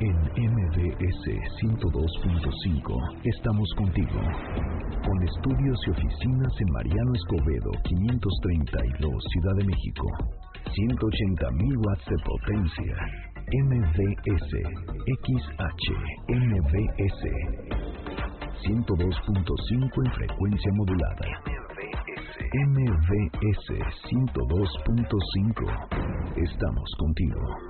En MBS 102.5 estamos contigo. Con estudios y oficinas en Mariano Escobedo 532 Ciudad de México. 180.000 watts de potencia. MBS XH MBS 102.5 en frecuencia modulada. MBS 102.5 Estamos contigo.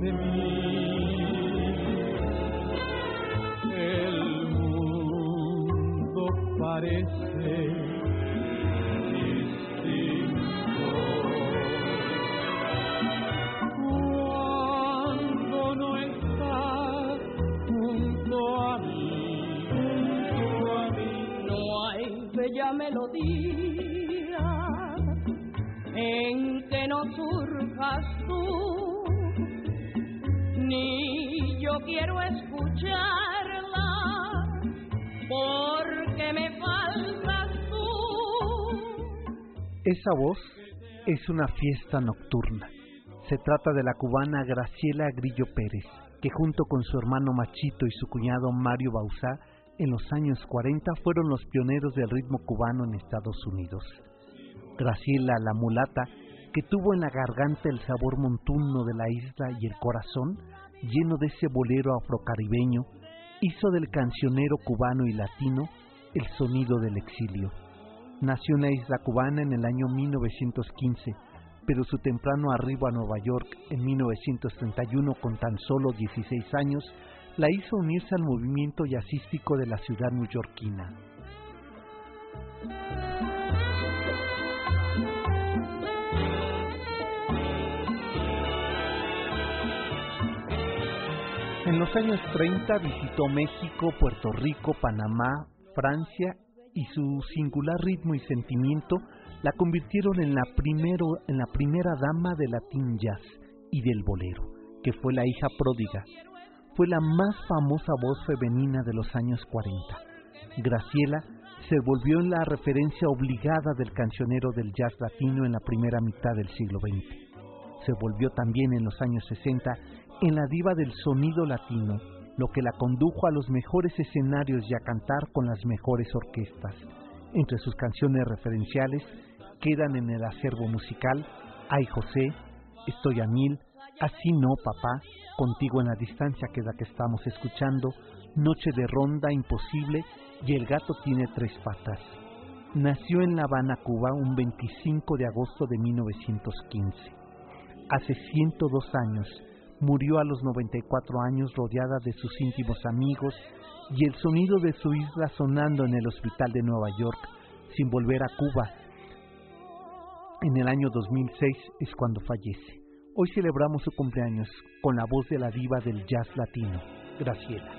De mí. El mundo parece Esa voz es una fiesta nocturna. Se trata de la cubana Graciela Grillo Pérez, que junto con su hermano Machito y su cuñado Mario Bauzá, en los años 40 fueron los pioneros del ritmo cubano en Estados Unidos. Graciela, la mulata, que tuvo en la garganta el sabor montuno de la isla y el corazón, lleno de ese bolero afrocaribeño, hizo del cancionero cubano y latino el sonido del exilio. Nació en la isla cubana en el año 1915, pero su temprano arribo a Nueva York en 1931 con tan solo 16 años la hizo unirse al movimiento jazzístico de la ciudad neoyorquina. En los años 30 visitó México, Puerto Rico, Panamá, Francia y su singular ritmo y sentimiento la convirtieron en la, primera dama del latín jazz y del bolero, que fue la hija pródiga. Fue la más famosa voz femenina de los años 40. Graciela se volvió en la referencia obligada del cancionero del jazz latino en la primera mitad del siglo XX. Se volvió también en los años 60 en la diva del sonido latino, lo que la condujo a los mejores escenarios y a cantar con las mejores orquestas. Entre sus canciones referenciales quedan en el acervo musical Ay José, Estoy a mil, Así no, papá, Contigo en la distancia que es que estamos escuchando, Noche de ronda, Imposible y El gato tiene tres patas. Nació en La Habana, Cuba, un 25 de agosto de 1915. Hace 102 años murió a los 94 años rodeada de sus íntimos amigos y el sonido de su isla sonando en el hospital de Nueva York sin volver a Cuba. En el año 2006 es cuando fallece. Hoy celebramos su cumpleaños con la voz de la diva del jazz latino, Graciela.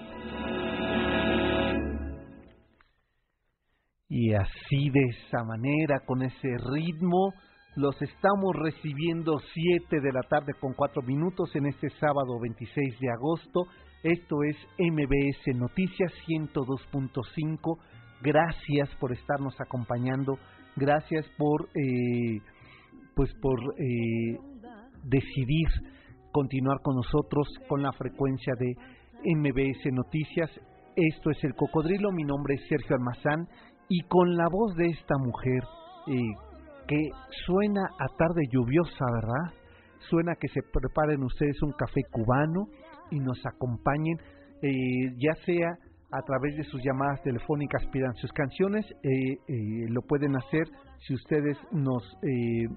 Y así de esa manera, con ese ritmo, los estamos recibiendo 7 de la tarde con 4 minutos en este sábado 26 de agosto. Esto es MBS Noticias 102.5. Gracias por estarnos acompañando. Gracias por, eh, pues por eh, decidir continuar con nosotros con la frecuencia de MBS Noticias. Esto es El Cocodrilo. Mi nombre es Sergio Almazán y con la voz de esta mujer eh, que suena a tarde lluviosa, ¿verdad? suena que se preparen ustedes un café cubano y nos acompañen, eh, ya sea a través de sus llamadas telefónicas pidan sus canciones, eh, eh, lo pueden hacer si ustedes nos,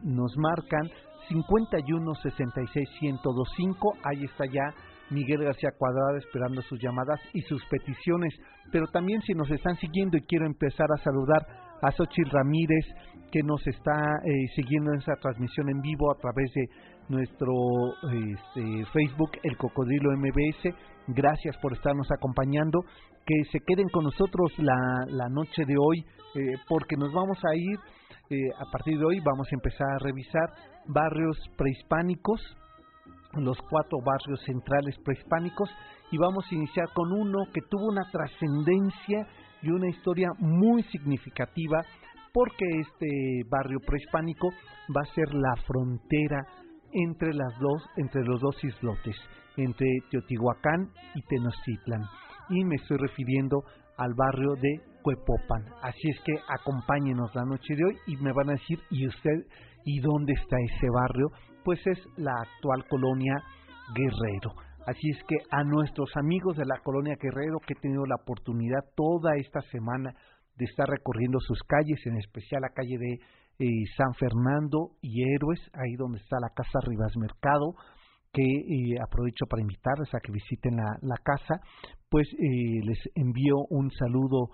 nos marcan 51 66 1025, ahí está ya Miguel García Cuadrado esperando sus llamadas y sus peticiones, pero también si nos están siguiendo y quiero empezar a saludar a Xochitl Ramírez que nos está siguiendo en esa transmisión en vivo a través de nuestro este, Facebook, El Cocodrilo MBS. Gracias por estarnos acompañando. Que se queden con nosotros la, la noche de hoy, eh, porque nos vamos a ir, eh, a partir de hoy vamos a empezar a revisar barrios prehispánicos, los cuatro barrios centrales prehispánicos, y vamos a iniciar con uno que tuvo una trascendencia y una historia muy significativa porque este barrio prehispánico va a ser la frontera entre las dos, entre los dos islotes, entre Teotihuacán y Tenochtitlan. Y me estoy refiriendo al barrio de Cuepopan. Así es que acompáñenos la noche de hoy y me van a decir, ¿y usted y dónde está ese barrio? Pues es la actual colonia Guerrero. Así es que a nuestros amigos de la colonia Guerrero que he tenido la oportunidad toda esta semana de estar recorriendo sus calles, en especial la calle de eh, San Fernando y Héroes, ahí donde está la Casa Rivas Mercado, que eh, aprovecho para invitarles a que visiten la, casa, pues eh, les envío un saludo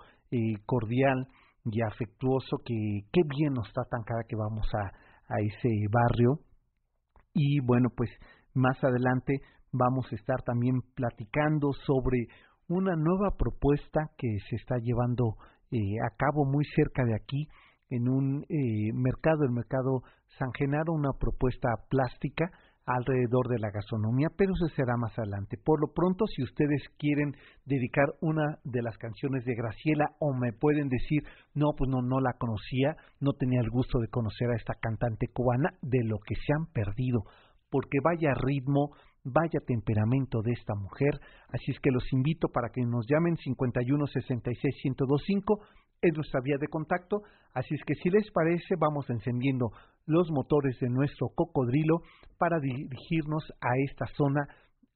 cordial y afectuoso, que qué bien nos tratan cada que vamos a ese barrio. Y bueno, pues más adelante vamos a estar también platicando sobre una nueva propuesta que se está llevando a cabo muy cerca de aquí, en un eh, mercado, el mercado San Genaro, una propuesta plástica alrededor de la gastronomía, pero eso será más adelante. Por lo pronto, si ustedes quieren dedicar una de las canciones de Graciela o me pueden decir, no, pues no, no la conocía, no tenía el gusto de conocer a esta cantante cubana, de lo que se han perdido, porque vaya ritmo, vaya temperamento de esta mujer, así es que los invito para que nos llamen 51 66 1025 es nuestra vía de contacto, así es que si les parece vamos encendiendo los motores de nuestro cocodrilo para dirigirnos a esta zona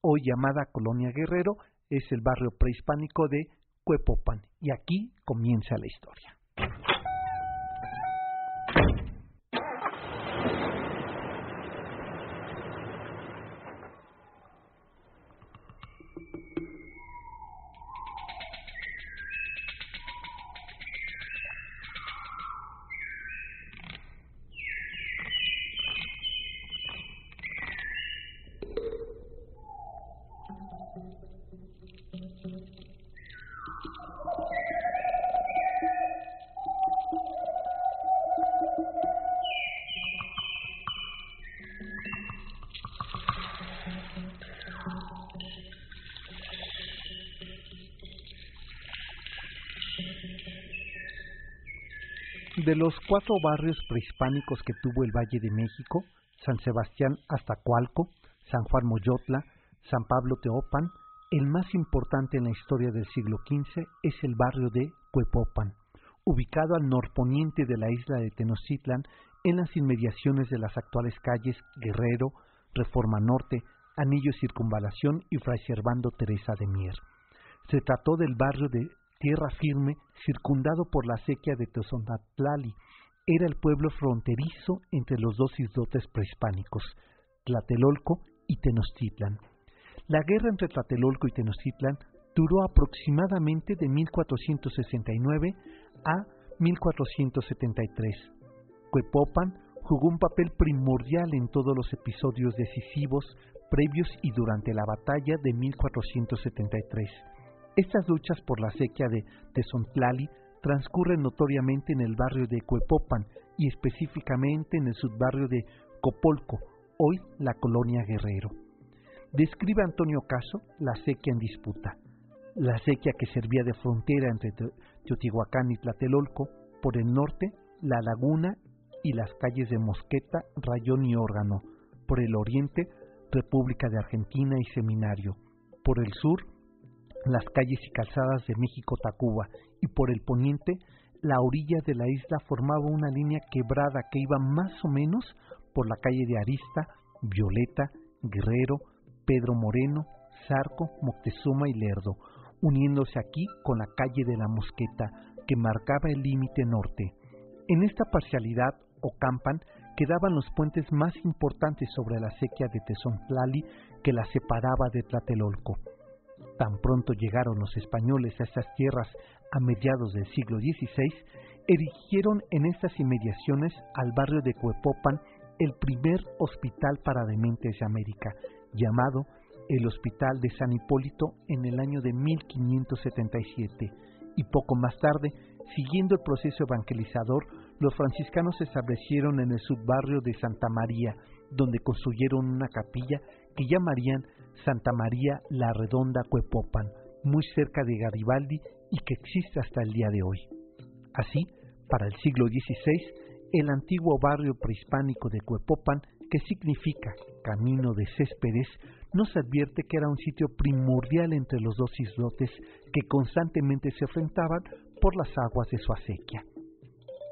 hoy llamada Colonia Guerrero, es el barrio prehispánico de Cuepopan. Y aquí comienza la historia. De los cuatro barrios prehispánicos que tuvo el Valle de México, San Sebastián hasta Cualco, San Juan Moyotla, San Pablo Teopan, el más importante en la historia del siglo XV es el barrio de Cuepopan, ubicado al norponiente de la isla de Tenochtitlan, en las inmediaciones de las actuales calles Guerrero, Reforma Norte, Anillo Circunvalación y Fray Servando Teresa de Mier. Se trató del barrio de tierra firme, circundado por la sequía de Tezonatlali, era el pueblo fronterizo entre los dos islotes prehispánicos, Tlatelolco y Tenochtitlan. La guerra entre Tlatelolco y Tenochtitlan duró aproximadamente de 1469 a 1473. Cuepopan jugó un papel primordial en todos los episodios decisivos previos y durante la batalla de 1473. Estas luchas por la sequía de Tezontlali transcurren notoriamente en el barrio de Cuepopan y específicamente en el subbarrio de Copolco, hoy la colonia Guerrero. Describe Antonio Caso la sequía en disputa. La sequía que servía de frontera entre Teotihuacán y Tlatelolco, por el norte, la laguna y las calles de Mosqueta, Rayón y Órgano, por el oriente, República de Argentina y Seminario, por el sur, las calles y calzadas de México-Tacuba y por el poniente, la orilla de la isla formaba una línea quebrada que iba más o menos por la calle de Arista, Violeta, Guerrero, Pedro Moreno, Zarco, Moctezuma y Lerdo, uniéndose aquí con la calle de la Mosqueta, que marcaba el límite norte. En esta parcialidad o campan quedaban los puentes más importantes sobre la sequía de Tezontlali que la separaba de Tlatelolco. Tan pronto llegaron los españoles a estas tierras a mediados del siglo XVI, erigieron en estas inmediaciones al barrio de Cuepopan el primer hospital para dementes de América, llamado el Hospital de San Hipólito en el año de 1577, y poco más tarde, siguiendo el proceso evangelizador, los franciscanos se establecieron en el subbarrio de Santa María, donde construyeron una capilla que llamarían Santa María la Redonda Cuepopan, muy cerca de Garibaldi y que existe hasta el día de hoy. Así, para el siglo XVI, el antiguo barrio prehispánico de Cuepopan, que significa camino de céspedes, nos advierte que era un sitio primordial entre los dos islotes que constantemente se enfrentaban por las aguas de su acequia.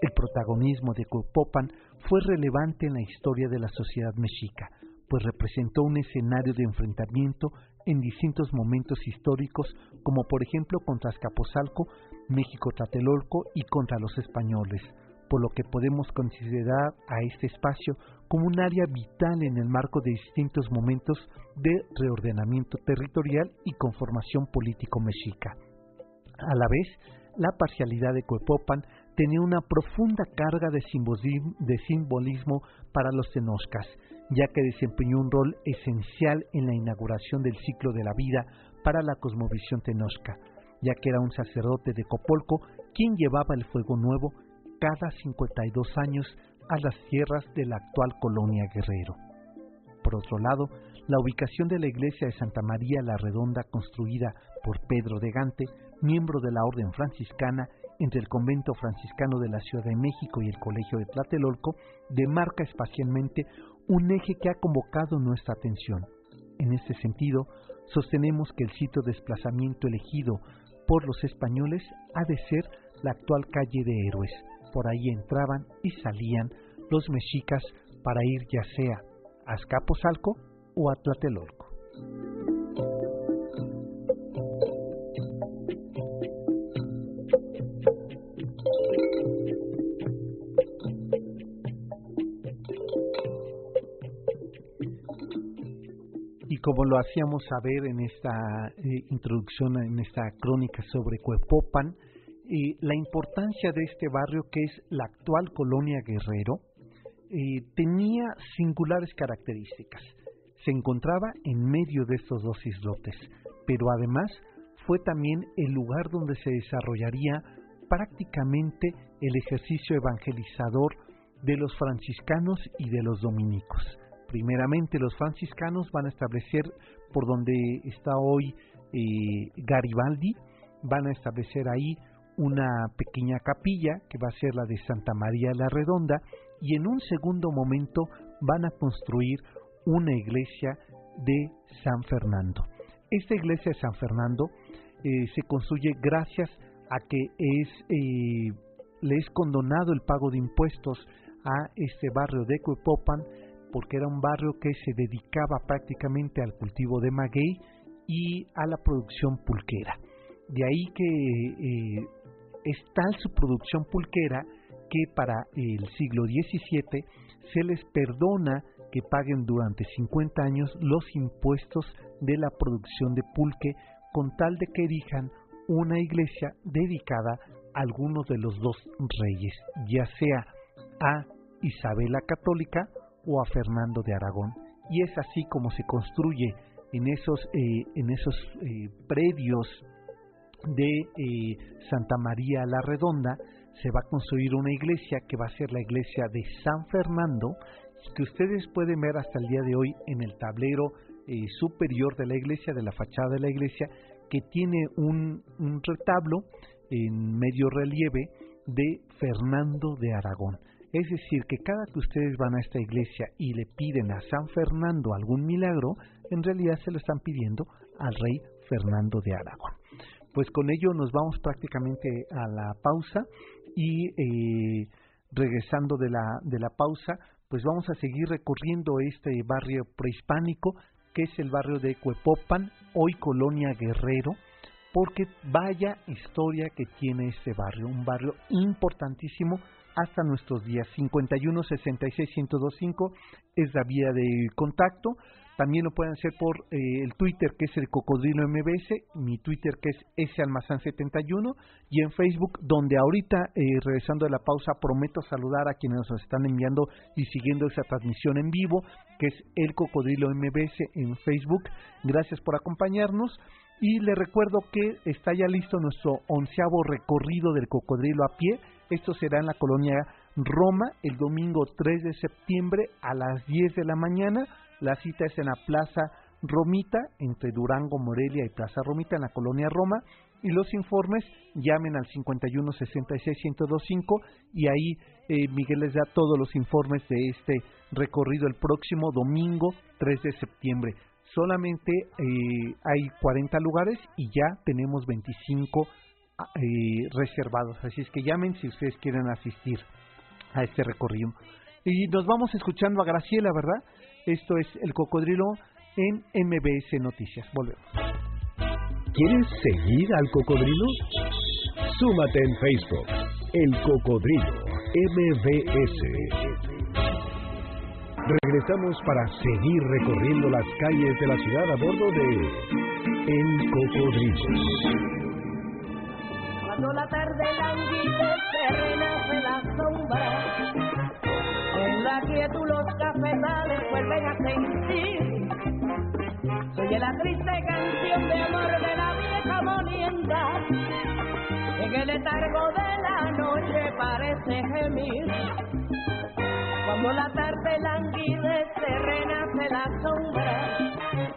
El protagonismo de Cuepopan fue relevante en la historia de la sociedad mexica, pues representó un escenario de enfrentamiento en distintos momentos históricos, como por ejemplo contra Azcapotzalco, México-Tlatelolco y contra los españoles, por lo que podemos considerar a este espacio como un área vital en el marco de distintos momentos de reordenamiento territorial y conformación político mexica. A la vez, la parcialidad de Cuepopan tenía una profunda carga de simbolismo, para los tenoscas, ya que desempeñó un rol esencial en la inauguración del ciclo de la vida para la cosmovisión tenosca, ya que era un sacerdote de Copolco quien llevaba el fuego nuevo cada 52 años a las tierras de la actual colonia Guerrero. Por otro lado, la ubicación de la iglesia de Santa María la Redonda, construida por Pedro de Gante, miembro de la Orden Franciscana, entre el convento franciscano de la Ciudad de México y el Colegio de Tlatelolco, demarca espacialmente un eje que ha convocado nuestra atención. En este sentido, sostenemos que el sitio de desplazamiento elegido por los españoles ha de ser la actual calle de Héroes. Por ahí entraban y salían los mexicas para ir ya sea a Azcapotzalco o a Tlatelolco. Como lo hacíamos saber en esta eh, introducción, en esta crónica sobre Cuepopan, la importancia de este barrio que es la actual colonia Guerrero eh, tenía singulares características. Se encontraba en medio de estos dos islotes, pero además fue también el lugar donde se desarrollaría prácticamente el ejercicio evangelizador de los franciscanos y de los dominicos primeramente los franciscanos van a establecer por donde está hoy eh, Garibaldi, van a establecer ahí una pequeña capilla que va a ser la de Santa María la Redonda y en un segundo momento van a construir una iglesia de San Fernando. Esta iglesia de San Fernando eh, se construye gracias a que es, eh, le es condonado el pago de impuestos a este barrio de Cuepopan porque era un barrio que se dedicaba prácticamente al cultivo de maguey y a la producción pulquera. De ahí que eh, es tal su producción pulquera que para el siglo XVII se les perdona que paguen durante 50 años los impuestos de la producción de pulque con tal de que erijan una iglesia dedicada a algunos de los dos reyes, ya sea a Isabel la Católica o a Fernando de Aragón. Y es así como se construye en esos, eh, en esos eh, predios de eh, Santa María la Redonda, se va a construir una iglesia que va a ser la iglesia de San Fernando, que ustedes pueden ver hasta el día de hoy en el tablero superior de la iglesia, de la fachada de la iglesia, que tiene un, un retablo en medio relieve de Fernando de Aragón. Es decir, que cada que ustedes van a esta iglesia y le piden a San Fernando algún milagro, en realidad se lo están pidiendo al rey Fernando de Aragón. Pues con ello nos vamos prácticamente a la pausa y eh, regresando de la, de la pausa, pues vamos a seguir recorriendo este barrio prehispánico que es el barrio de Cuepopan, hoy Colonia Guerrero, porque vaya historia que tiene este barrio, un barrio importantísimo hasta nuestros días. 51 66 1025 es la vía de contacto. También lo pueden hacer por eh, el Twitter que es el Cocodrilo MBS, mi Twitter que es salmazán71 y en Facebook donde ahorita, eh, regresando de la pausa, prometo saludar a quienes nos están enviando y siguiendo esa transmisión en vivo, que es el Cocodrilo MBS en Facebook. Gracias por acompañarnos. Y le recuerdo que está ya listo nuestro onceavo recorrido del cocodrilo a pie. Esto será en la colonia Roma el domingo 3 de septiembre a las 10 de la mañana. La cita es en la Plaza Romita, entre Durango, Morelia y Plaza Romita, en la colonia Roma. Y los informes llamen al 51 66 1025 y ahí eh, Miguel les da todos los informes de este recorrido el próximo domingo 3 de septiembre. Solamente eh, hay 40 lugares y ya tenemos 25 ah, eh, reservados. Así es que llamen si ustedes quieren asistir a este recorrido. Y nos vamos escuchando a Graciela, ¿verdad? Esto es El Cocodrilo en MBS Noticias. Volvemos. ¿Quieres seguir al cocodrilo? Súmate en Facebook. El Cocodrilo MBS. Regresamos para seguir recorriendo las calles de la ciudad a bordo de El Cocodrilo. Cuando la tarde languide se renace la sombra, en la quietud los cafetales vuelven a sentir. Soy la triste canción de amor de la vieja molienda, en el letargo de la noche parece gemir. Cuando la tarde languide se renace la sombra.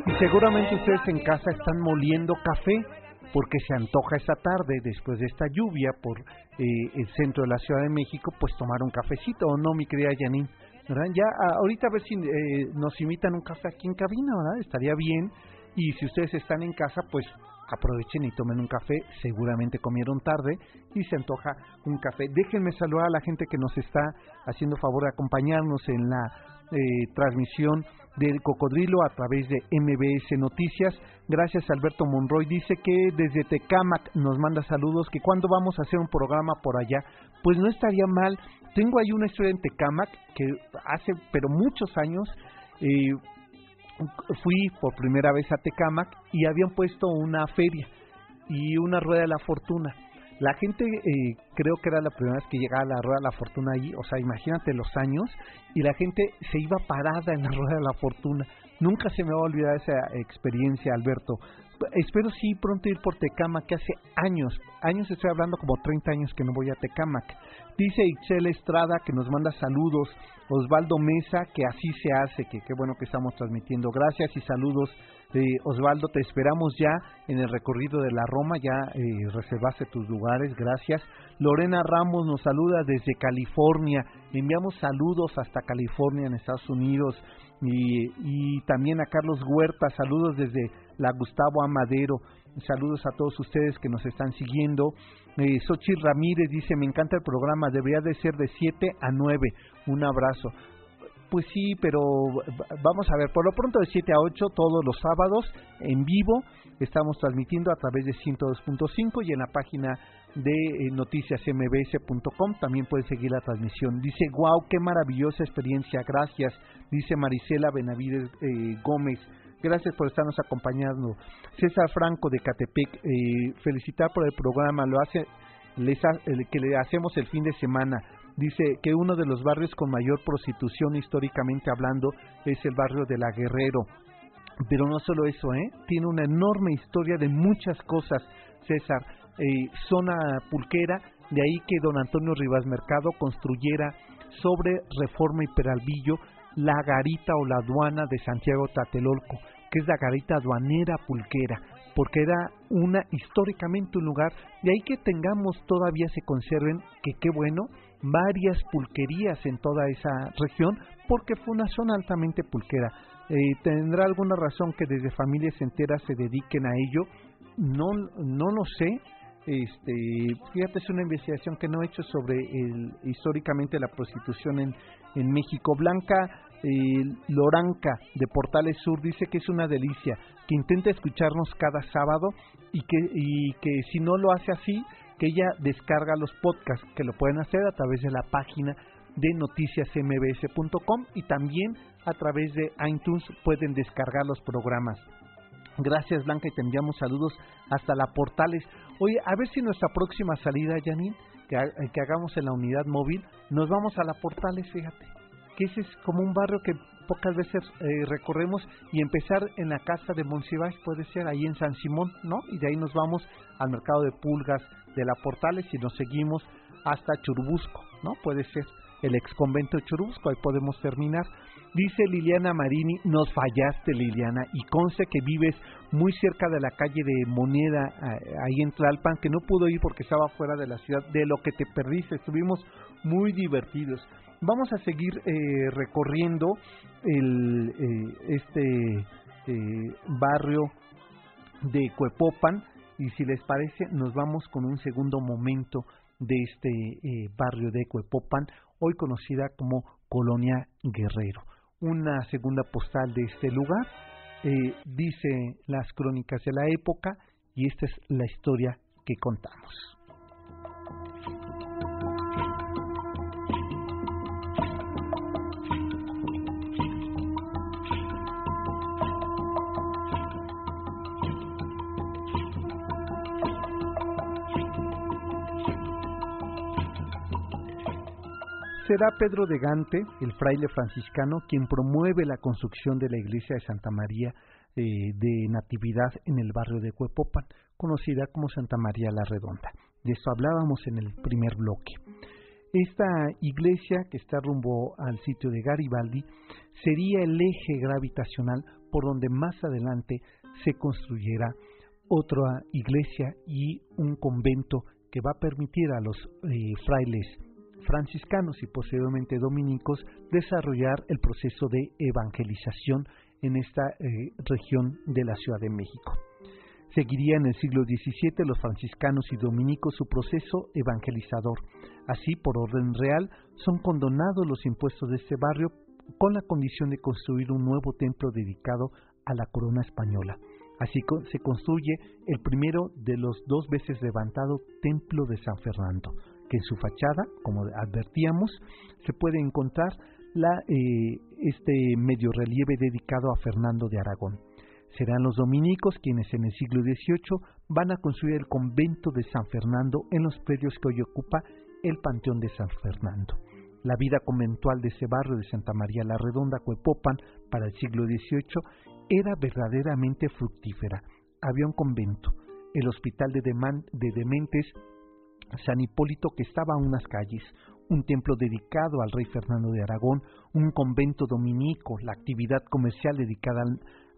Y seguramente ustedes en casa están moliendo café porque se antoja esta tarde, después de esta lluvia por eh, el centro de la Ciudad de México, pues tomar un cafecito, ¿o no, mi querida Janine? ¿Verdad? Ya ah, ahorita a ver si eh, nos invitan un café aquí en cabina, ¿verdad? Estaría bien. Y si ustedes están en casa, pues aprovechen y tomen un café, seguramente comieron tarde y se antoja un café. Déjenme saludar a la gente que nos está haciendo favor de acompañarnos en la eh, transmisión del cocodrilo a través de MBS Noticias. Gracias Alberto Monroy. Dice que desde Tecamac nos manda saludos, que cuando vamos a hacer un programa por allá, pues no estaría mal. Tengo ahí una historia en Tecamac que hace, pero muchos años, eh, fui por primera vez a Tecamac y habían puesto una feria y una rueda de la fortuna. La gente, eh, creo que era la primera vez que llegaba a la Rueda de la Fortuna ahí, o sea, imagínate los años, y la gente se iba parada en la Rueda de la Fortuna. Nunca se me va a olvidar esa experiencia, Alberto. Espero sí pronto ir por Tecamac, que hace años, años estoy hablando como 30 años que no voy a Tecamac. Dice Ixel Estrada que nos manda saludos, Osvaldo Mesa, que así se hace, que qué bueno que estamos transmitiendo. Gracias y saludos. Eh, Osvaldo, te esperamos ya en el recorrido de la Roma, ya eh, reservaste tus lugares, gracias. Lorena Ramos nos saluda desde California, enviamos saludos hasta California en Estados Unidos. Y también a Carlos Huerta, saludos desde la Gustavo Amadero, saludos a todos ustedes que nos están siguiendo. Eh, Xochitl Ramírez dice, me encanta el programa, debería de ser de 7 a 9, un abrazo. Pues sí, pero vamos a ver, por lo pronto de 7 a 8 todos los sábados en vivo estamos transmitiendo a través de 102.5 y en la página de eh, noticiasmbs.com también pueden seguir la transmisión. Dice, wow, qué maravillosa experiencia, gracias. Dice Marisela Benavides eh, Gómez, gracias por estarnos acompañando. César Franco de Catepec, eh, felicitar por el programa, lo hace les que le hacemos el fin de semana dice que uno de los barrios con mayor prostitución históricamente hablando es el barrio de la Guerrero. Pero no solo eso, ¿eh? tiene una enorme historia de muchas cosas, César. Eh, zona pulquera, de ahí que don Antonio Rivas Mercado construyera sobre Reforma y Peralvillo la garita o la aduana de Santiago Tatelolco, que es la garita aduanera pulquera, porque era una históricamente un lugar, de ahí que tengamos todavía se conserven, que qué bueno, varias pulquerías en toda esa región porque fue una zona altamente pulquera. Eh, ¿Tendrá alguna razón que desde familias enteras se dediquen a ello? No, no lo sé. Este, fíjate, es una investigación que no he hecho sobre el, históricamente la prostitución en, en México. Blanca eh, Loranca de Portales Sur dice que es una delicia, que intenta escucharnos cada sábado y que, y que si no lo hace así, que ella descarga los podcasts, que lo pueden hacer a través de la página de noticiasmbs.com y también a través de iTunes pueden descargar los programas. Gracias Blanca y te enviamos saludos hasta la Portales. Oye, a ver si nuestra próxima salida, Janine, que, que hagamos en la unidad móvil, nos vamos a la Portales, fíjate que ese es como un barrio que pocas veces eh, recorremos y empezar en la casa de Monsiváis puede ser ahí en San Simón, ¿no? Y de ahí nos vamos al mercado de pulgas de la Portales y nos seguimos hasta Churubusco, ¿no? Puede ser el ex convento de Churubusco, ahí podemos terminar. Dice Liliana Marini, nos fallaste Liliana, y conste que vives muy cerca de la calle de Moneda, ahí en Tlalpan, que no pudo ir porque estaba fuera de la ciudad, de lo que te perdiste, estuvimos muy divertidos vamos a seguir eh, recorriendo el, eh, este eh, barrio de Cuepopan y si les parece nos vamos con un segundo momento de este barrio de Cuepopan, hoy conocida como Colonia Guerrero. Una segunda postal de este lugar dice las crónicas de la época y esta es la historia que contamos. Será Pedro de Gante, el fraile franciscano, quien promueve la construcción de la iglesia de Santa María eh, de Natividad en el barrio de Cuepopan, conocida como Santa María la Redonda. De eso hablábamos en el primer bloque. Esta iglesia, que está rumbo al sitio de Garibaldi, sería el eje gravitacional por donde más adelante se construyera otra iglesia y un convento que va a permitir a los eh, frailes franciscanos y posteriormente dominicos desarrollar el proceso de evangelización en esta eh, región de la Ciudad de México. Seguiría en el siglo XVII los franciscanos y dominicos su proceso evangelizador. Así, por orden real, son condonados los impuestos de este barrio con la condición de construir un nuevo templo dedicado a la corona española. Así se construye el primero de los dos veces levantado Templo de San Fernando, que en su fachada, como advertíamos, se puede encontrar la, eh, este medio relieve dedicado a Fernando de Aragón. Serán los dominicos quienes en el siglo XVIII van a construir el convento de San Fernando en los predios que hoy ocupa el Panteón de San Fernando. La vida conventual de ese barrio de Santa María la Redonda, Cuepopan, para el siglo XVIII era verdaderamente fructífera. Había un convento, el Hospital de, de Dementes San Hipólito que estaba a unas calles, un templo dedicado al rey Fernando de Aragón, un convento dominico, la actividad comercial dedicada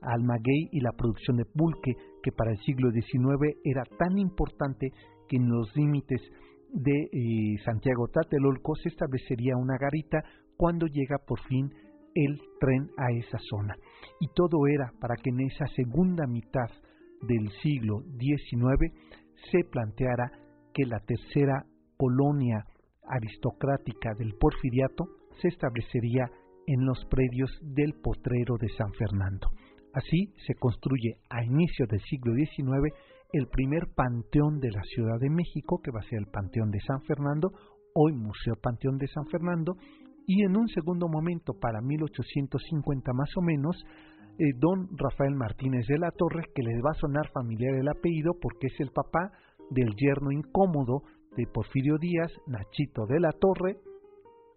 al, maguey y la producción de pulque, que para el siglo XIX era tan importante que en los límites de eh, Santiago Tlatelolco se establecería una garita cuando llega por fin el tren a esa zona. Y todo era para que en esa segunda mitad del siglo XIX se planteara que la tercera colonia aristocrática del porfiriato se establecería en los predios del potrero de San Fernando. Así se construye a inicios del siglo XIX el primer panteón de la Ciudad de México, que va a ser el Panteón de San Fernando, hoy Museo Panteón de San Fernando, y en un segundo momento, para 1850 más o menos, eh, don Rafael Martínez de la Torre, que les va a sonar familiar el apellido porque es el papá del yerno incómodo de Porfirio Díaz, Nachito de la Torre,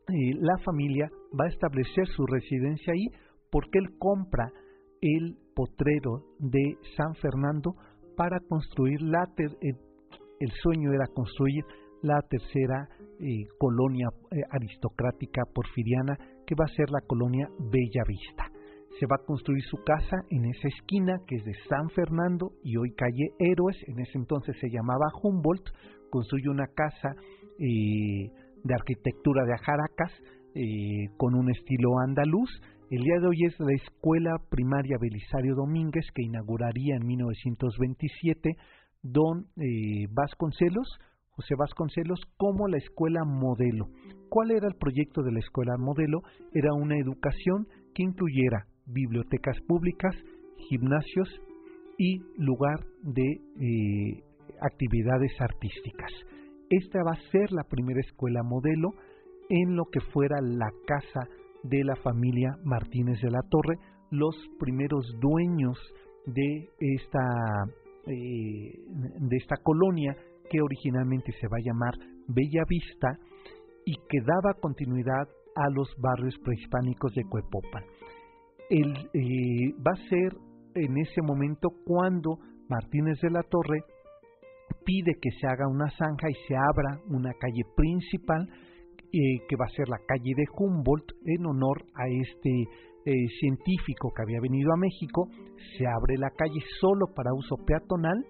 la familia va a establecer su residencia ahí porque él compra el potrero de San Fernando para construir la el sueño era construir la tercera eh, colonia eh, aristocrática porfiriana que va a ser la colonia Bella Vista se va a construir su casa en esa esquina que es de San Fernando y hoy calle Héroes, en ese entonces se llamaba Humboldt, construye una casa eh, de arquitectura de ajaracas eh, con un estilo andaluz. El día de hoy es la escuela primaria Belisario Domínguez que inauguraría en 1927 don eh, Vasconcelos, José Vasconcelos como la escuela modelo. ¿Cuál era el proyecto de la escuela modelo? Era una educación que incluyera bibliotecas públicas, gimnasios y lugar de eh, actividades artísticas. Esta va a ser la primera escuela modelo en lo que fuera la casa de la familia Martínez de la Torre, los primeros dueños de esta, eh, de esta colonia que originalmente se va a llamar Bella Vista y que daba continuidad a los barrios prehispánicos de Cuepopan. Eh, va a ser en ese momento cuando Martínez de la Torre pide que se haga una zanja y se abra una calle principal eh, que va a ser la calle de Humboldt en honor a este eh, científico que había venido a México. Se abre la calle solo para uso peatonal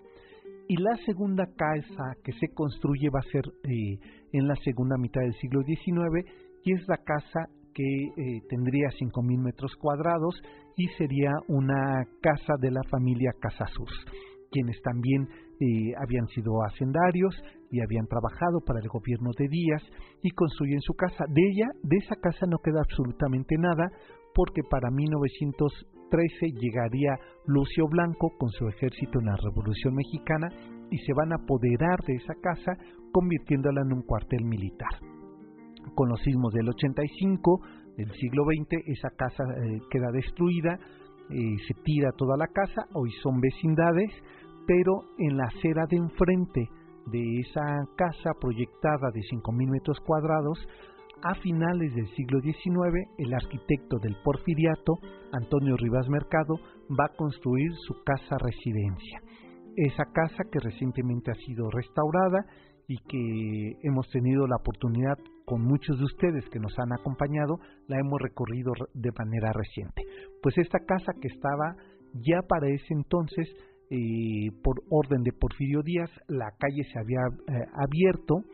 y la segunda casa que se construye va a ser en la segunda mitad del siglo XIX y es la casa que tendría 5.000 metros cuadrados y sería una casa de la familia Casasus, quienes también habían sido hacendarios y habían trabajado para el gobierno de Díaz y construyen su casa. De ella, de esa casa no queda absolutamente nada porque para 1913 llegaría Lucio Blanco con su ejército en la Revolución Mexicana y se van a apoderar de esa casa convirtiéndola en un cuartel militar. Con los sismos del 85 del siglo XX esa casa eh, queda destruida, eh, se tira toda la casa, hoy son vecindades, pero en la acera de enfrente de esa casa proyectada de 5.000 metros cuadrados, a finales del siglo XIX, el arquitecto del Porfiriato, Antonio Rivas Mercado, va a construir su casa residencia. Esa casa que recientemente ha sido restaurada y que hemos tenido la oportunidad con muchos de ustedes que nos han acompañado, la hemos recorrido de manera reciente. Pues esta casa que estaba ya para ese entonces por orden de Porfirio Díaz, la calle se había eh, abierto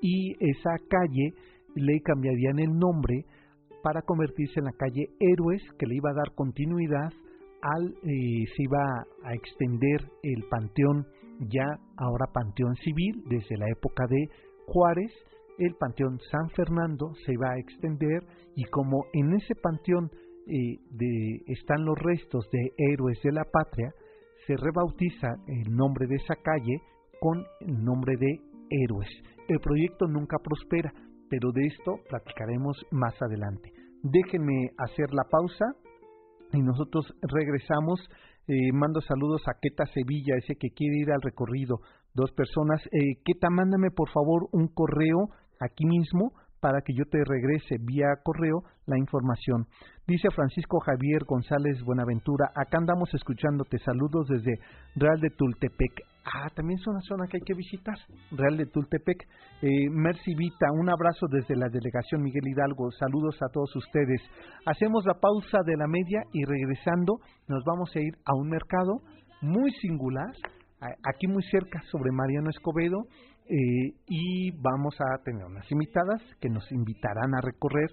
y esa calle le cambiarían el nombre para convertirse en la calle Héroes, que le iba a dar continuidad al, eh, se iba a extender el panteón ya ahora panteón civil desde la época de Juárez, el panteón San Fernando se iba a extender y como en ese panteón eh, de, están los restos de héroes de la patria, se rebautiza el nombre de esa calle con el nombre de Héroes. El proyecto nunca prospera, pero de esto platicaremos más adelante. Déjenme hacer la pausa y nosotros regresamos. Eh, mando saludos a Queta Sevilla, ese que quiere ir al recorrido. Dos personas. Eh, Queta, mándame por favor un correo aquí mismo para que yo te regrese vía correo la información. Dice Francisco Javier González Buenaventura, acá andamos escuchándote, saludos desde Real de Tultepec. Ah, también es una zona que hay que visitar, Real de Tultepec. Eh, Mercy Vita, un abrazo desde la delegación Miguel Hidalgo, saludos a todos ustedes. Hacemos la pausa de la media y regresando nos vamos a ir a un mercado muy singular, aquí muy cerca sobre Mariano Escobedo, eh, y vamos a tener unas invitadas que nos invitarán a recorrer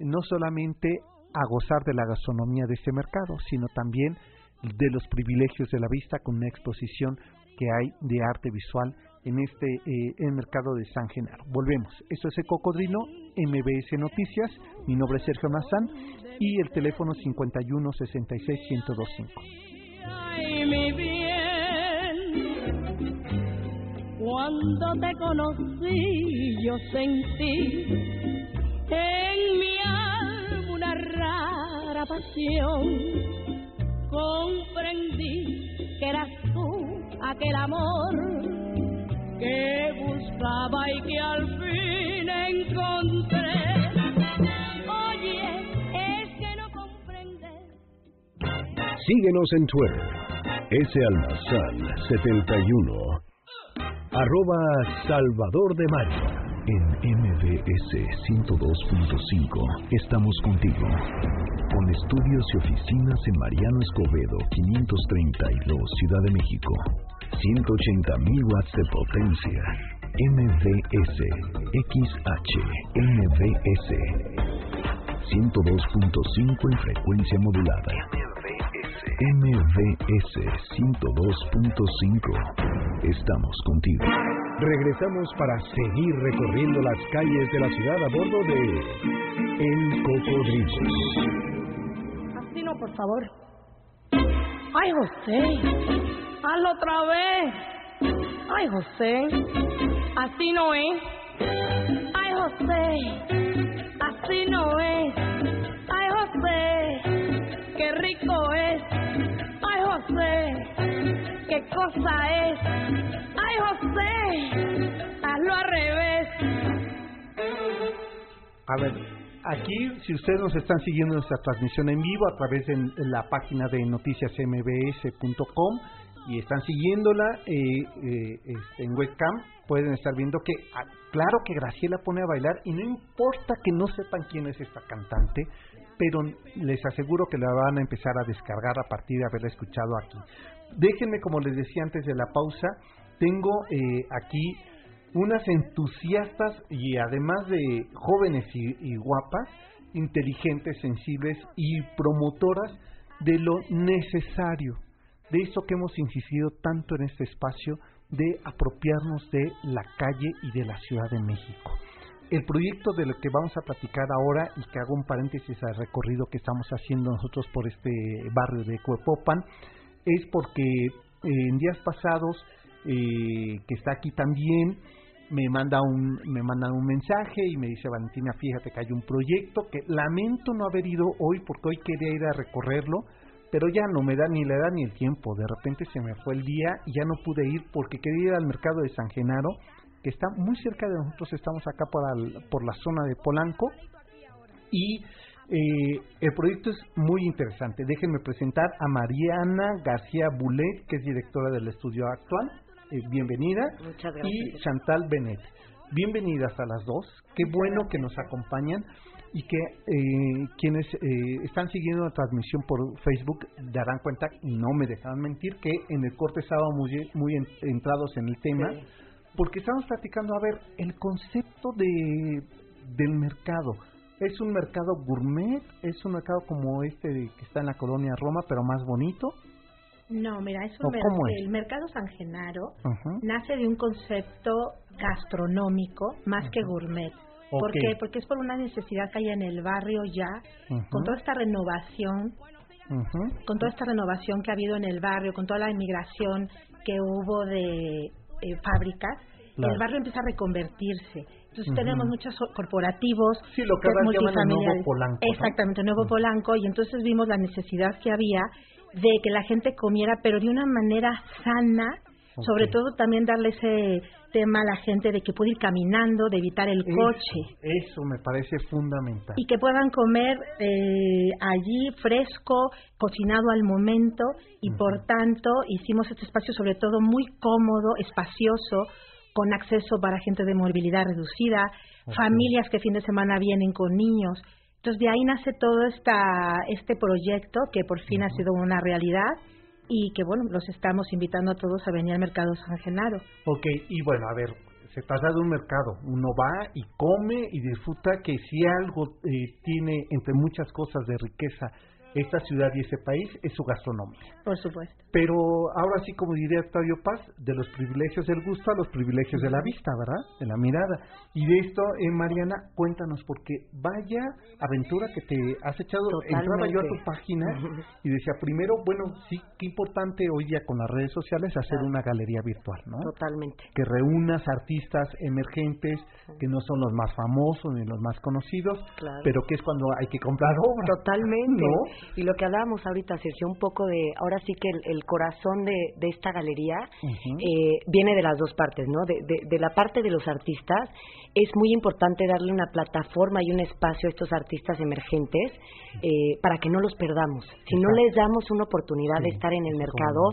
no solamente a gozar de la gastronomía de este mercado, sino también de los privilegios de la vista con una exposición que hay de arte visual en este eh, mercado de San Genaro. Volvemos. Esto es el Cocodrilo, MBS Noticias. Mi nombre es Sergio Mazán y el teléfono 51 66 1025. Cuando te conocí yo sentí en mi alma una rara pasión. Comprendí que eras tú aquel amor que buscaba y que al fin encontré. Oye, es que no comprendes. Síguenos en Twitter, S. Almazán 71 arroba Salvador de María. En MBS 102.5 estamos contigo. Con estudios y oficinas en Mariano Escobedo 532 Ciudad de México. 180.000 watts de potencia. MBS XH MBS 102.5 en frecuencia modulada. MBS 102.5 Estamos contigo. Regresamos para seguir recorriendo las calles de la ciudad a bordo de El Cocodrilo. Así no, por favor. Ay, José, hazlo otra vez. Ay, José, así no es. Ay, José, así no es. Ay, José, qué rico es. Ay, José, qué cosa es. Ay, José, hazlo al revés. A ver, aquí, si ustedes nos están siguiendo nuestra transmisión en vivo a través de la página de noticiasmbs.com y están siguiéndola eh, eh, este, en webcam, pueden estar viendo que, ah, claro que Graciela pone a bailar y no importa que no sepan quién es esta cantante, pero les aseguro que la van a empezar a descargar a partir de haberla escuchado aquí. Déjenme, como les decía antes de la pausa, tengo eh, aquí unas entusiastas y además de jóvenes y, guapas, inteligentes, sensibles y promotoras de lo necesario, de eso que hemos insistido tanto en este espacio, de apropiarnos de la calle y de la Ciudad de México. El proyecto de lo que vamos a platicar ahora y que hago un paréntesis al recorrido que estamos haciendo nosotros por este barrio de Cuepopan es porque eh, en días pasados eh, que está aquí también me manda un me mandan un mensaje y me dice Valentina fíjate que hay un proyecto que lamento no haber ido hoy porque hoy quería ir a recorrerlo pero ya no me da ni la edad ni el tiempo. De repente se me fue el día y ya no pude ir porque quería ir al mercado de San Genaro que está muy cerca de nosotros estamos acá por, por la zona de Polanco y eh, el proyecto es muy interesante. Déjenme presentar a Mariana García Bulet, que es directora del estudio actual. Eh, bienvenida. Muchas Y Chantal Benet. Bienvenidas a las dos. Qué bueno que nos acompañan y que eh, quienes eh, están siguiendo la transmisión por Facebook darán cuenta, y no me dejarán mentir, que en el corte estábamos muy, muy en- entrados en el tema, porque estamos platicando, a ver, el concepto de, del mercado. ¿Es un mercado gourmet? ¿Es un mercado como este de- que está en la colonia Roma, pero más bonito? No, mira, es ¿O un mer- cómo es? el mercado San Genaro nace de un concepto gastronómico más que gourmet. ¿Por Ok. qué? Porque es por una necesidad que hay en el barrio ya, con toda esta renovación, con toda esta renovación que ha habido en el barrio, con toda la inmigración que hubo de eh, fábricas, Claro. el barrio empieza a reconvertirse. Entonces Ujú. tenemos muchos corporativos, Sí, lo que es ahora llaman el multifamiliar. nuevo Polanco, ¿no? Exactamente, nuevo Ujú. Polanco, y entonces vimos la necesidad que había de que la gente comiera, pero de una manera sana, Ok. sobre todo también darle ese tema a la gente de que puede ir caminando, de evitar el Eso, coche Eso me parece fundamental. y que puedan comer eh, allí fresco, cocinado al momento y por tanto hicimos este espacio sobre todo muy cómodo, espacioso, con acceso para gente de movilidad reducida, familias que fin de semana vienen con niños. Entonces de ahí nace todo esta, este proyecto que por fin ha sido una realidad y que bueno, los estamos invitando a todos a venir al Mercado San Genaro. Ok, y bueno, a ver, se trata de un mercado. Uno va y come y disfruta que si algo eh, tiene, entre muchas cosas de riqueza, esta ciudad y este país, es su gastronomía. Por supuesto. Pero ahora sí, como diría Octavio Paz, de los privilegios del gusto a los privilegios de la vista, ¿verdad? De la mirada. Y de esto, eh, Mariana, cuéntanos, porque vaya aventura que te has echado. Entraba yo a tu página y decía, primero, bueno, sí, qué importante hoy día con las redes sociales hacer una galería virtual, ¿no? Totalmente. que reúnas artistas emergentes que no son los más famosos ni los más conocidos, Claro. pero que es cuando hay que comprar obra. Totalmente. ¿No? Y lo que hablábamos ahorita, Sergio, un poco de, ahora sí que el, el corazón de, de esta galería eh, viene de las dos partes, ¿no? De, de- de la parte de los artistas, es muy importante darle una plataforma y un espacio a estos artistas emergentes eh, para que no los perdamos. Si no les damos una oportunidad de estar en el mercado,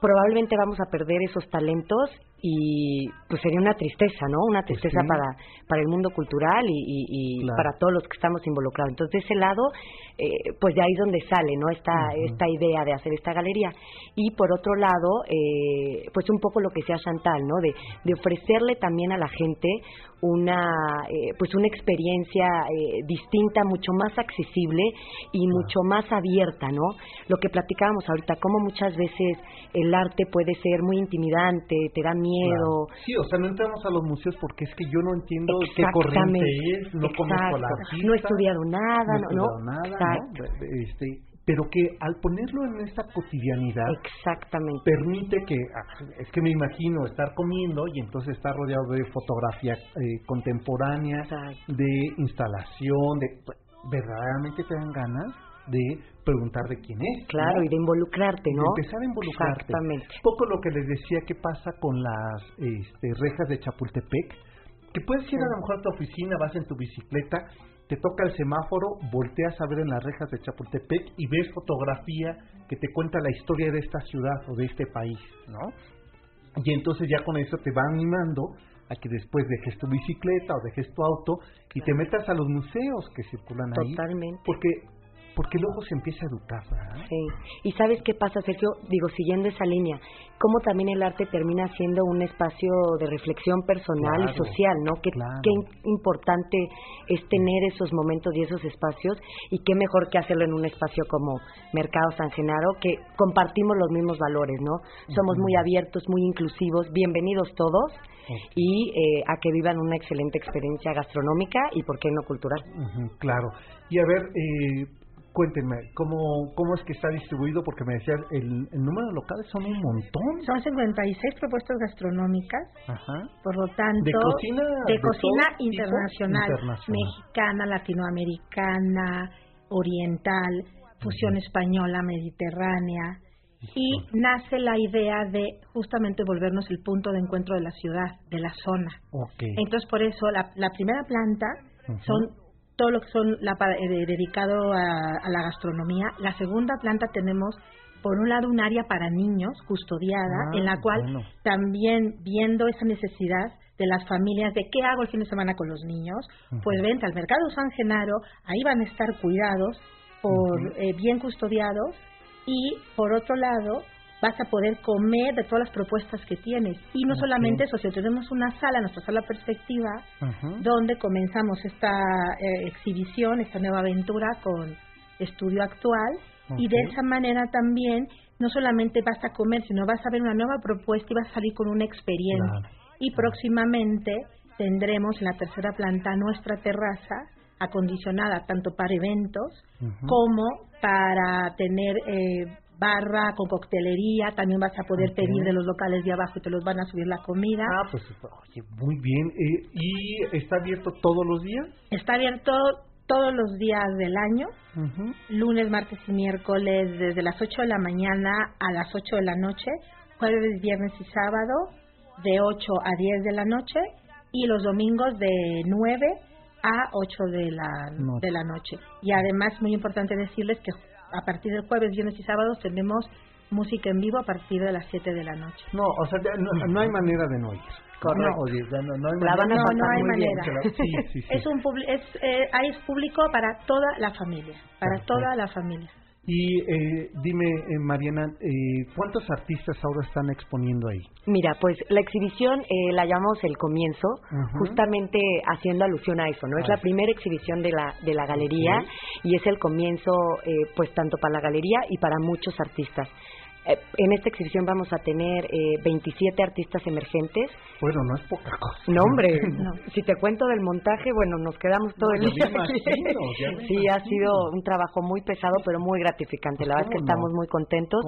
probablemente vamos a perder esos talentos y pues sería una tristeza, ¿no? Una Pues tristeza sí. para, para el mundo cultural y, y- y Claro. para todos los que estamos involucrados. Entonces, de ese lado, eh, pues de ahí es donde sale, ¿no? Esta, esta idea de hacer esta galería. Y por otro lado, eh, pues un poco lo que sea Chantal, ¿no? De, de ofrecerle también a la gente una, eh, pues una experiencia eh, distinta, mucho más accesible y mucho más abierta, ¿no? Lo que platicábamos ahorita, cómo muchas veces el arte puede ser muy intimidante, te da miedo miedo. Sí, o sea, no entramos a los museos porque es que yo no entiendo qué corriente es, no conozco la artista, No he estudiado nada, no he ¿no? estudiado ¿no? nada, Exacto. ¿no? Este, pero que al ponerlo en esta cotidianidad Exactamente. permite que, ah, es que me imagino estar comiendo y entonces estar rodeado de fotografía eh, contemporánea, Exacto. de instalación, de verdaderamente te dan ganas de preguntar de quién es. Claro, ¿no? y de involucrarte, ¿no? De empezar a involucrarte. Exactamente. Poco lo que les decía que pasa con las este, rejas de Chapultepec, que puedes ir a lo mejor a tu oficina, vas en tu bicicleta, te toca el semáforo, volteas a ver en las rejas de Chapultepec y ves fotografía que te cuenta la historia de esta ciudad o de este país, ¿no? Y entonces ya con eso te va animando a que después dejes tu bicicleta o dejes tu auto y te metas a los museos que circulan ahí. Totalmente. Porque, porque luego se empieza a educar, ¿verdad? Sí. Y sabes qué pasa, Sergio, digo, siguiendo esa línea, cómo también el arte termina siendo un espacio de reflexión personal Claro, y social, ¿no? Qué, claro. qué importante es tener esos momentos y esos espacios y qué mejor que hacerlo en un espacio como Mercado San Genaro, que compartimos los mismos valores, ¿no? Somos muy abiertos, muy inclusivos, bienvenidos todos y eh, a que vivan una excelente experiencia gastronómica y, ¿por qué no, cultural? Claro. Y a ver, eh, cuéntenme, ¿cómo, ¿cómo es que está distribuido? Porque me decían, el, el número de locales son un montón. Son 56 propuestas gastronómicas, Ajá. por lo tanto, ¿De cocina? de de cocina internacional, Internacional. mexicana, latinoamericana, oriental, fusión española, mediterránea. Y nace la idea de justamente volvernos el punto de encuentro de la ciudad, de la zona. Ok. Entonces, por eso, la, la primera planta Ujú. son todo lo que son la, eh, dedicado a, a la gastronomía. La segunda planta tenemos, por un lado, un área para niños custodiada, Ah, en la cual bueno. también viendo esa necesidad de las familias de qué hago el fin de semana con los niños, pues vente al mercado San Genaro, ahí van a estar cuidados, por eh, bien custodiados y por otro lado vas a poder comer de todas las propuestas que tienes. Y no solamente eso, sino tenemos una sala, nuestra sala perspectiva, donde comenzamos esta eh, exhibición, esta nueva aventura con estudio actual y de esa manera también no solamente vas a comer, sino vas a ver una nueva propuesta y vas a salir con una experiencia. Claro. Y próximamente tendremos en la tercera planta nuestra terraza acondicionada tanto para eventos como para tener eh, barra con coctelería, también vas a poder Ok. pedir de los locales de abajo y te los van a subir la comida. Ah, pues, oye, muy bien. Eh, ¿Y está abierto todos los días? Está abierto todos los días del año, Ujú. lunes, martes y miércoles, desde las 8 de la mañana a las 8 de la noche, jueves, viernes y sábado, de 8 a 10 de la noche, y los domingos de 9 a 8 de la, de la noche. Y además, muy importante decirles que a partir del jueves, viernes y sábados tenemos música en vivo a partir de las 7 de la noche. No, o sea, no, no hay manera de no ir. Correcto. No, no, no hay La van a manera. No, no hay muy bien, manera. Sí, sí, sí. Es un es, eh, hay público para toda la familia, para Perfecto. toda la familia. Y eh, dime, eh, Mariana, eh, ¿cuántos artistas ahora están exponiendo ahí? Mira, pues la exhibición eh, la llamamos el comienzo, justamente haciendo alusión a eso, ¿no? Es Ah, la sí. primera exhibición de la, de la galería y es el comienzo, eh, pues tanto para la galería y para muchos artistas. Eh, en esta exhibición vamos a tener eh, 27 artistas emergentes. Bueno, no es poca cosa. No, hombre, No. si te cuento del montaje, bueno, nos quedamos todo No, el día. aquí. sí, ha sido un trabajo muy pesado, pero muy gratificante. Pues, la verdad es que estamos muy contentos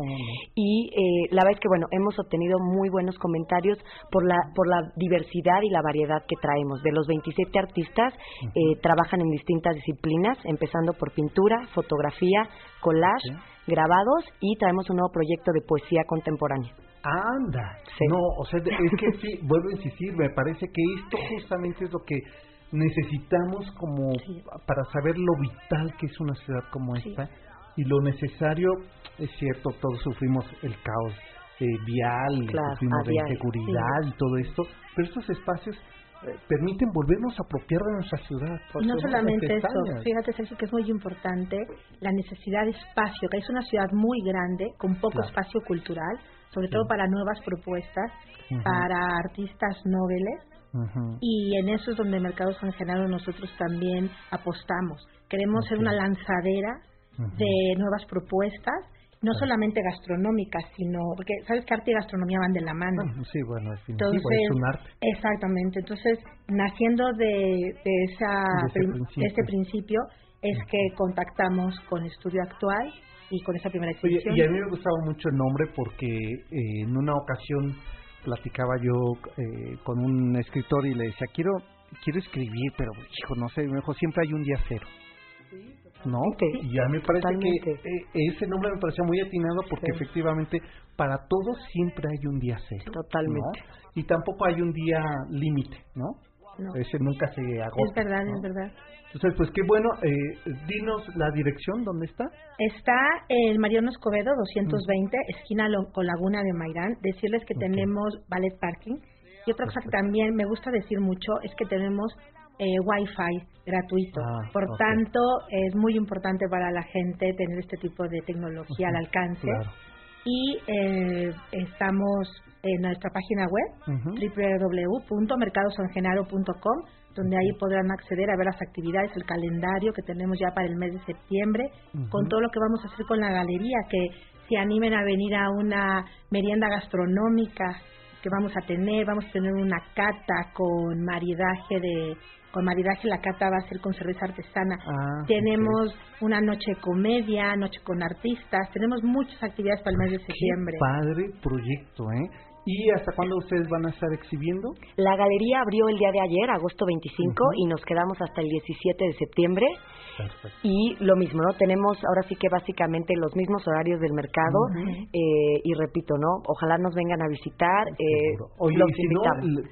y eh, la verdad es que bueno hemos obtenido muy buenos comentarios por la por la diversidad y la variedad que traemos de los 27 artistas eh, trabajan en distintas disciplinas empezando por pintura fotografía collage grabados y traemos un nuevo proyecto de poesía contemporánea. Anda. Sí. No, o sea, es que sí, vuelvo a insistir, me parece que esto justamente es lo que necesitamos como para saber lo vital que es una ciudad como esta y lo necesario, es cierto, todos sufrimos el caos eh, vial, Claro, sufrimos a de diario, inseguridad y todo esto, pero estos espacios eh, permiten volvernos a apropiar de nuestra ciudad. Y no solamente eso, fíjate Sergio que es muy importante la necesidad de espacio, que es una ciudad muy grande, con poco Claro. espacio cultural, sobre todo para nuevas propuestas, para artistas noveles, Ujú. y en eso es donde Mercado San Genaro nosotros también apostamos. Queremos ser una lanzadera de nuevas propuestas no solamente gastronómica, sino porque sabes que arte y gastronomía van de la mano. Bueno, sí, bueno, Entonces, es un arte. Exactamente. Entonces, naciendo de, de esa De ese prim- principio. este principio, es que contactamos con Estudio Actual y con esa primera Oye, exhibición. y a mí me gustaba mucho el nombre porque eh, en una ocasión platicaba yo eh, con un escritor y le decía, quiero quiero escribir, pero hijo, no sé, me dijo, siempre hay un día cero. ¿No? Sí, y a mí me parece totalmente. que eh, ese nombre me parecía muy atinado porque Sí. efectivamente para todos siempre hay un día cero. Totalmente. ¿no? Y tampoco hay un día límite, ¿no? No. Ese nunca se agota. Es verdad, ¿no? es verdad. Entonces, pues qué bueno, eh, dinos la dirección, ¿dónde está? Está en Mariano Escobedo 220, esquina Lo- con Laguna de Mairán. Decirles que Ok. tenemos ballet parking. Y otra cosa que también me gusta decir mucho es que tenemos eh, Wi-Fi gratuito. Ah, Por tanto, es muy importante para la gente tener este tipo de tecnología al alcance. Claro. Y eh, estamos en nuestra página web, Ujú. www.mercadosangenaro.com, donde ahí podrán acceder a ver las actividades, el calendario que tenemos ya para el mes de septiembre, con todo lo que vamos a hacer con la galería, que se animen a venir a una merienda gastronómica que vamos a tener, vamos a tener una cata con maridaje de con maridaje la cata va a ser con cerveza artesana. Ah, tenemos una noche de comedia, noche con artistas, tenemos muchas actividades para el mes de septiembre. Qué padre proyecto, ¿eh? ¿Y hasta cuándo ustedes van a estar exhibiendo? La galería abrió el día de ayer, agosto 25, Ujú. y nos quedamos hasta el 17 de septiembre. Perfecto. Y lo mismo, ¿no? Tenemos ahora sí que básicamente los mismos horarios del mercado. Eh, y repito, ¿no? Ojalá nos vengan a visitar. eh. Oye, los si no,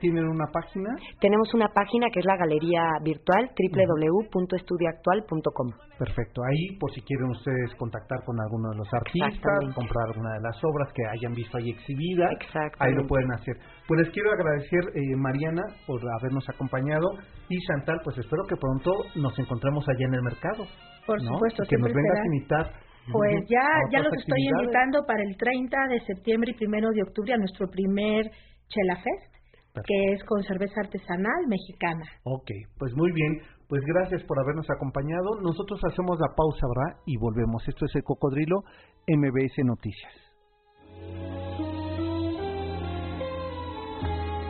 ¿tienen una página? Tenemos una página que es la galería virtual www.estudioactual.com. Perfecto. Ahí, por si quieren ustedes contactar con alguno de los artistas, comprar alguna de las obras que hayan visto ahí exhibidas, ahí lo pueden hacer. Pues les quiero agradecer, eh, Mariana, por habernos acompañado y Chantal, pues espero que pronto nos encontremos allá en el mercado. Por ¿no? supuesto, que nos vengas a invitar. Pues ya, ya los estoy invitando para el 30 de septiembre y primero de octubre a nuestro primer Chela Fest, que es con cerveza artesanal mexicana. Ok, pues muy bien. Pues gracias por habernos acompañado. Nosotros hacemos la pausa, ¿verdad? Y volvemos. Esto es el Cocodrilo MBS Noticias.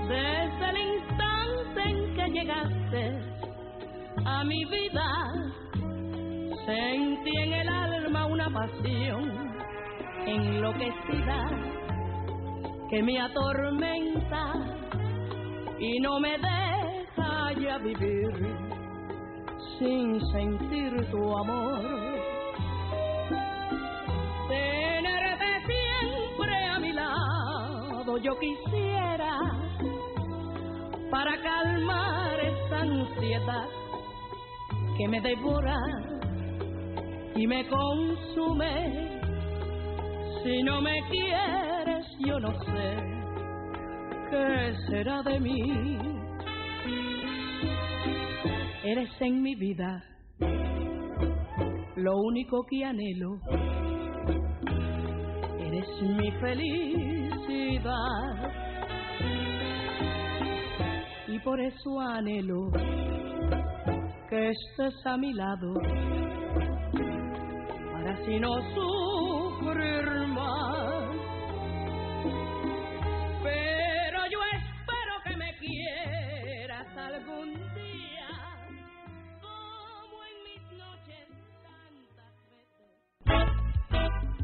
Desde el instante en que llegaste a mi vida, sentí en el alma una pasión enloquecida que me atormenta y no me deja ya vivir sin sentir tu amor. Tenerte siempre a mi lado yo quisiera para calmar esta ansiedad que me devora y me consume. Si no me quieres, yo no sé qué será de mí. Eres en mi vida lo único que anhelo. Eres mi felicidad y por eso anhelo que estés a mi lado para así no sufrir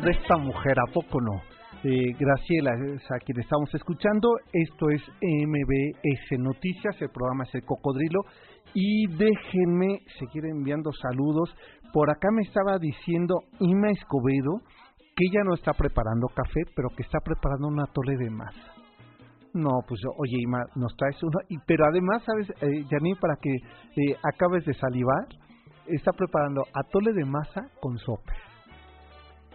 De esta mujer, ¿a poco no? Eh, Graciela, es a quien estamos escuchando, esto es MBS Noticias, el programa es El Cocodrilo, Y déjenme seguir enviando saludos. Por acá me estaba diciendo Ima Escobedo que ella no está preparando café, pero que está preparando una tole de masa. No, pues oye, Ima, nos traes uno. Y, pero además, ¿sabes, eh, Janine, para que eh, acabes de salivar? Está preparando atole de masa con sope.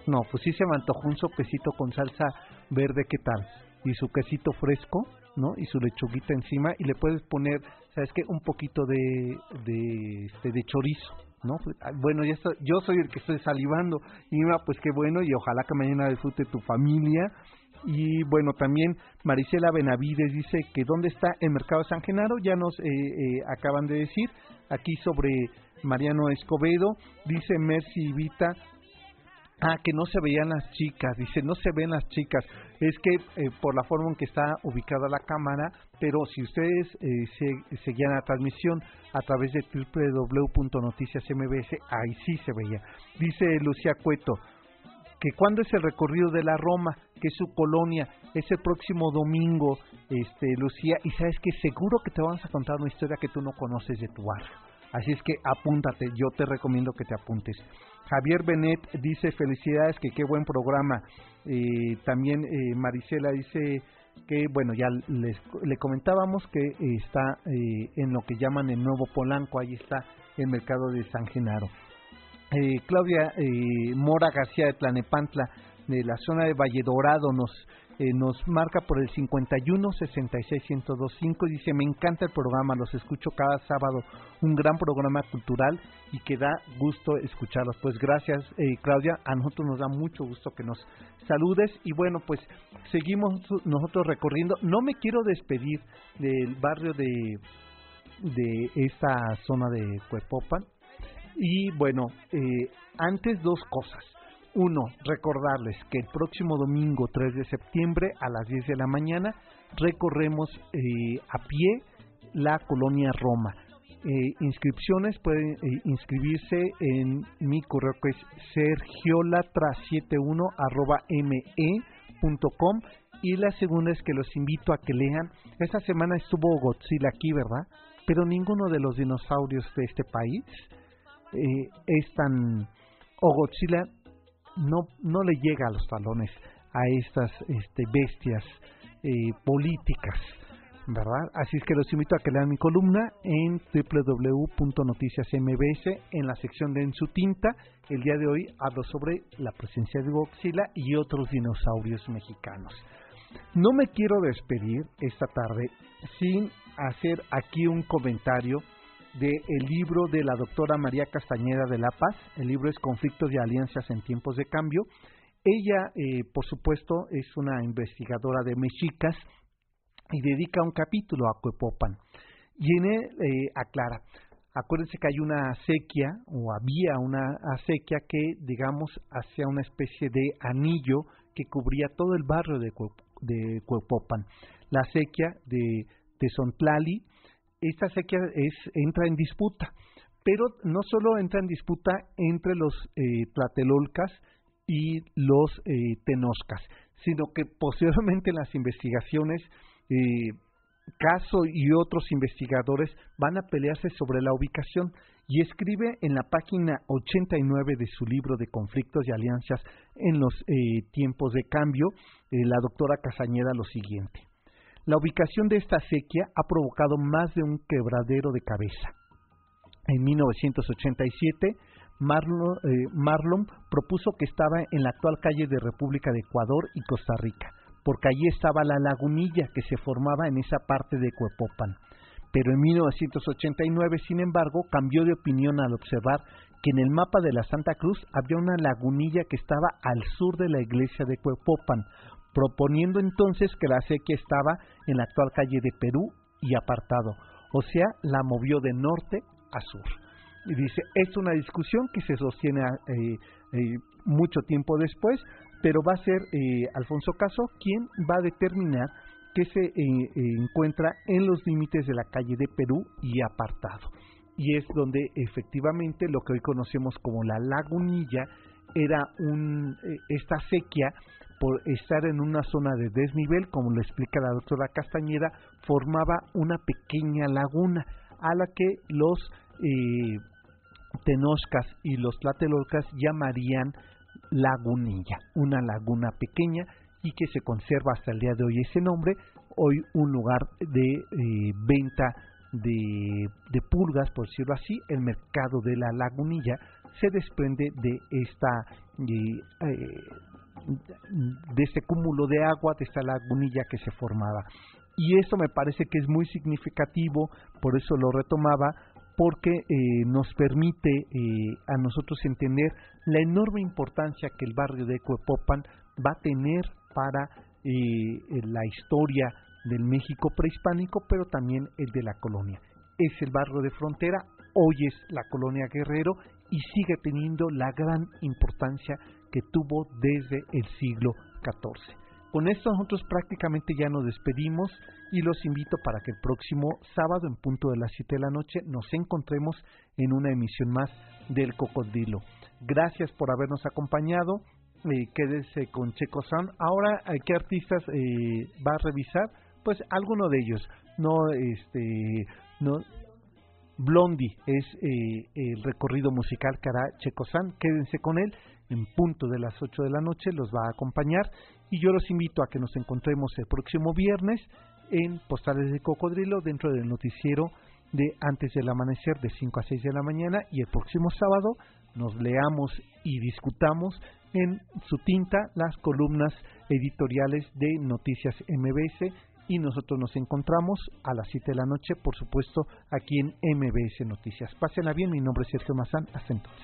No, pues sí se me antojó un sopecito con salsa verde, ¿qué tal? Y su quesito fresco, ¿no? Y su lechuguita encima y le puedes poner, ¿sabes qué? Un poquito de, de, este, de chorizo, ¿no? Ah, bueno, ya yo soy el que estoy salivando. Y pues qué bueno y ojalá que mañana disfrute tu familia. Y bueno, también Marisela Benavides dice que dónde está el mercado San Genaro, ya nos eh, eh, acaban de decir, aquí sobre Mariano Escobedo, dice Mercy Vita, Ah, que no se veían las chicas, dice, no se ven las chicas. Es que eh, por la forma en que está ubicada la cámara, pero si ustedes eh, se, seguían la transmisión a través de www.noticiasmbs, ahí sí se veía. Dice Lucía Cueto, que cuando es el recorrido de la Roma, que es su colonia, es el próximo domingo, este Lucía, y sabes que seguro que te vamos a contar una historia que tú no conoces de tu barrio. Así es que apúntate, yo te recomiendo que te apuntes. Javier Benet dice felicidades, que qué buen programa. Eh, también eh, Marisela dice que, bueno, ya les, le comentábamos que está eh, en lo que llaman el Nuevo Polanco, ahí está el mercado de San Genaro. Claudia Mora García de Tlanepantla, de la zona de Valle Dorado, nos eh, nos marca por el 51 66 1025 y dice me encanta el programa los escucho cada sábado. Un gran programa cultural y que da gusto escucharlos pues gracias eh, Claudia. A nosotros nos da mucho gusto que nos saludes. Y bueno pues seguimos nosotros recorriendo. No me quiero despedir del barrio de de esta zona de Cuepopan. Y bueno eh, antes dos cosas uno, recordarles que el próximo domingo 3 de septiembre a las 10 de la mañana recorremos eh, a pie la colonia Roma. Eh, inscripciones pueden eh, inscribirse en mi correo que es sergiolatra71 me.com y la segunda es que los invito a que lean. Esta semana estuvo Godzilla aquí, ¿verdad? Pero ninguno de los dinosaurios de este país es tan... O Godzilla no, no le llega a los talones a estas este, bestias eh, políticas, ¿verdad? Así es que los invito a que lean mi columna en www.noticiasmbs en la sección de En su tinta. El día de hoy hablo sobre la presencia de Godzilla y otros dinosaurios mexicanos. No me quiero despedir esta tarde sin hacer aquí un comentario del libro de la doctora María Castañeda de La Paz. El libro es Conflictos y Alianzas en Tiempos de Cambio. Ella, eh, por supuesto, es una investigadora de mexicas y dedica un capítulo a Cuepopan. Y en él eh, aclara, acuérdense que hay una sequía, o había una acequia que, digamos, hacía una especie de anillo que cubría todo el barrio de, de Cuepopan. La sequía de Tezontlali, esta sequía es, entra en disputa, pero no solo entra en disputa entre los eh, tlatelolcas y los eh, tenoscas, sino que posiblemente las investigaciones, eh, Caso y otros investigadores van a pelearse sobre la ubicación y escribe en la página 89 de su libro de conflictos y alianzas en los eh, tiempos de cambio, la doctora Casañeda lo siguiente. La ubicación de esta sequía ha provocado más de un quebradero de cabeza. En 1987, Marlon, eh, Marlon propuso que estaba en la actual calle de República de Ecuador y Costa Rica, porque allí estaba la lagunilla que se formaba en esa parte de Cuepopan. Pero en 1989, sin embargo, cambió de opinión al observar que en el mapa de la Santa Cruz había una lagunilla que estaba al sur de la iglesia de Cuepopan, proponiendo entonces que la sequía estaba en la actual calle de Perú y apartado, o sea, la movió de norte a sur. Y dice, es una discusión que se sostiene eh, eh, mucho tiempo después, pero va a ser eh, Alfonso Caso quien va a determinar que se encuentra en los límites de la calle de Perú y apartado. Y es donde efectivamente lo que hoy conocemos como la lagunilla era un, esta sequía por estar en una zona de desnivel, como lo explica la doctora Castañeda, formaba una pequeña laguna. a la que los eh, tenoscas y los tlatelolcas llamarían lagunilla, una laguna pequeña y que se conserva hasta el día de hoy ese nombre, hoy un lugar de eh, venta de, pulgas, por decirlo así, el mercado de la lagunilla se desprende de esta eh, de este cúmulo de agua, de esta lagunilla que se formaba. Y eso me parece que es muy significativo, por eso lo retomaba, porque eh, nos permite eh, a nosotros entender la enorme importancia que el barrio de Ecuepopan va a tener para eh, la historia del México prehispánico, pero también el de la colonia. Es el barrio de frontera, hoy es la colonia Guerrero y sigue teniendo la gran importancia que tuvo desde el siglo XIV. Con esto nosotros prácticamente ya nos despedimos y los invito para que el próximo sábado en punto de las 7 de la noche nos encontremos en una emisión más del Cocodrilo. Gracias por habernos acompañado. Eh, con Checo San. Ahora, ¿qué artistas eh, va a revisar? Pues alguno de ellos. No, este, no, Blondie es eh, el recorrido musical que hará Checo San. Quédense con él en punto de las 8 de la noche, los va a acompañar. Y yo los invito a que nos encontremos el próximo viernes en Postales de Cocodrilo dentro del noticiero de antes del amanecer de 5 a 6 de la mañana. Y el próximo sábado nos leamos y discutamos en su tinta las columnas editoriales de Noticias MBS y nosotros nos encontramos a las 7 de la noche, por supuesto, aquí en MBS Noticias. Pásenla bien, mi nombre es Sergio Mazán, hasta entonces.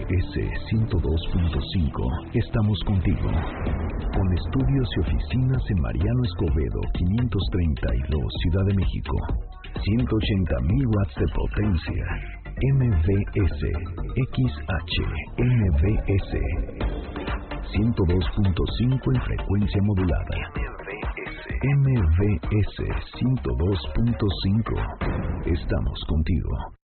MBS 102.5 estamos contigo. Con estudios y oficinas en Mariano Escobedo 532 Ciudad de México. 180.000 watts de potencia. MBS XH MBS 102.5 en frecuencia modulada. MBS 102.5 Estamos contigo.